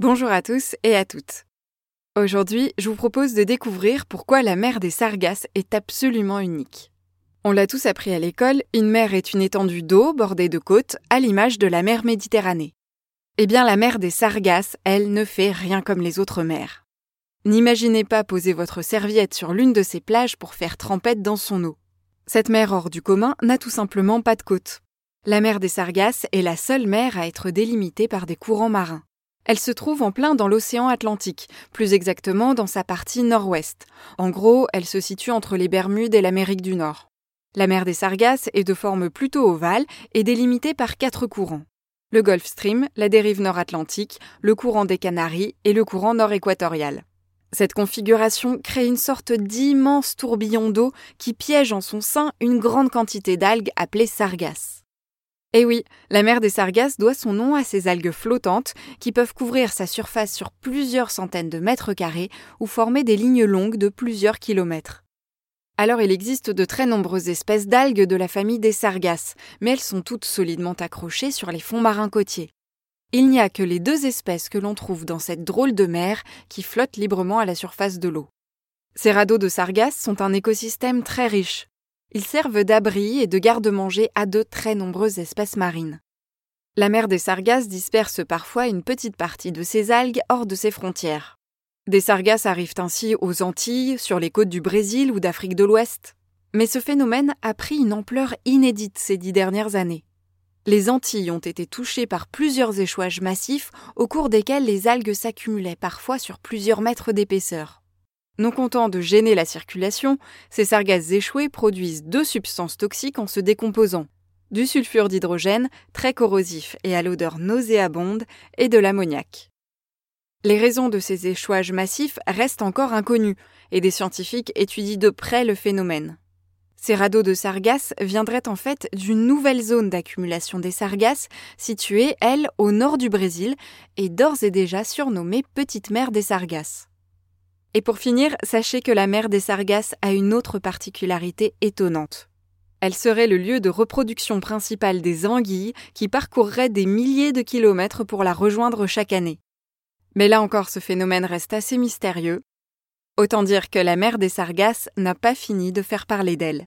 Bonjour à tous et à toutes. Aujourd'hui, je vous propose de découvrir pourquoi la mer des Sargasses est absolument unique. On l'a tous appris à l'école, une mer est une étendue d'eau bordée de côtes, à l'image de la mer Méditerranée. Eh bien, la mer des Sargasses, elle, ne fait rien comme les autres mers. N'imaginez pas poser votre serviette sur l'une de ces plages pour faire trempette dans son eau. Cette mer hors du commun n'a tout simplement pas de côte. La mer des Sargasses est la seule mer à être délimitée par des courants marins. Elle se trouve en plein dans l'océan Atlantique, plus exactement dans sa partie nord-ouest. En gros, elle se situe entre les Bermudes et l'Amérique du Nord. La mer des Sargasses est de forme plutôt ovale et délimitée par quatre courants. Le Gulf Stream, la dérive nord-atlantique, le courant des Canaries et le courant nord-équatorial. Cette configuration crée une sorte d'immense tourbillon d'eau qui piège en son sein une grande quantité d'algues appelées sargasses. Eh oui, la mer des Sargasses doit son nom à ces algues flottantes qui peuvent couvrir sa surface sur plusieurs centaines de mètres carrés ou former des lignes longues de plusieurs kilomètres. Alors il existe de très nombreuses espèces d'algues de la famille des sargasses, mais elles sont toutes solidement accrochées sur les fonds marins côtiers. Il n'y a que les deux espèces que l'on trouve dans cette drôle de mer qui flottent librement à la surface de l'eau. Ces radeaux de sargasses sont un écosystème très riche, ils servent d'abri et de garde-manger à de très nombreuses espèces marines. La mer des Sargasses disperse parfois une petite partie de ces algues hors de ses frontières. Des sargasses arrivent ainsi aux Antilles, sur les côtes du Brésil ou d'Afrique de l'Ouest. Mais ce phénomène a pris une ampleur inédite ces dix dernières années. Les Antilles ont été touchées par plusieurs échouages massifs au cours desquels les algues s'accumulaient parfois sur plusieurs mètres d'épaisseur. Non content de gêner la circulation, ces sargasses échouées produisent deux substances toxiques en se décomposant du sulfure d'hydrogène, très corrosif et à l'odeur nauséabonde, et de l'ammoniac. Les raisons de ces échouages massifs restent encore inconnues, et des scientifiques étudient de près le phénomène. Ces radeaux de sargasses viendraient en fait d'une nouvelle zone d'accumulation des sargasses, située, elle, au nord du Brésil, et d'ores et déjà surnommée Petite mer des sargasses. Et pour finir, sachez que la mer des Sargasses a une autre particularité étonnante. Elle serait le lieu de reproduction principal des anguilles qui parcourraient des milliers de kilomètres pour la rejoindre chaque année. Mais là encore, ce phénomène reste assez mystérieux. Autant dire que la mer des Sargasses n'a pas fini de faire parler d'elle.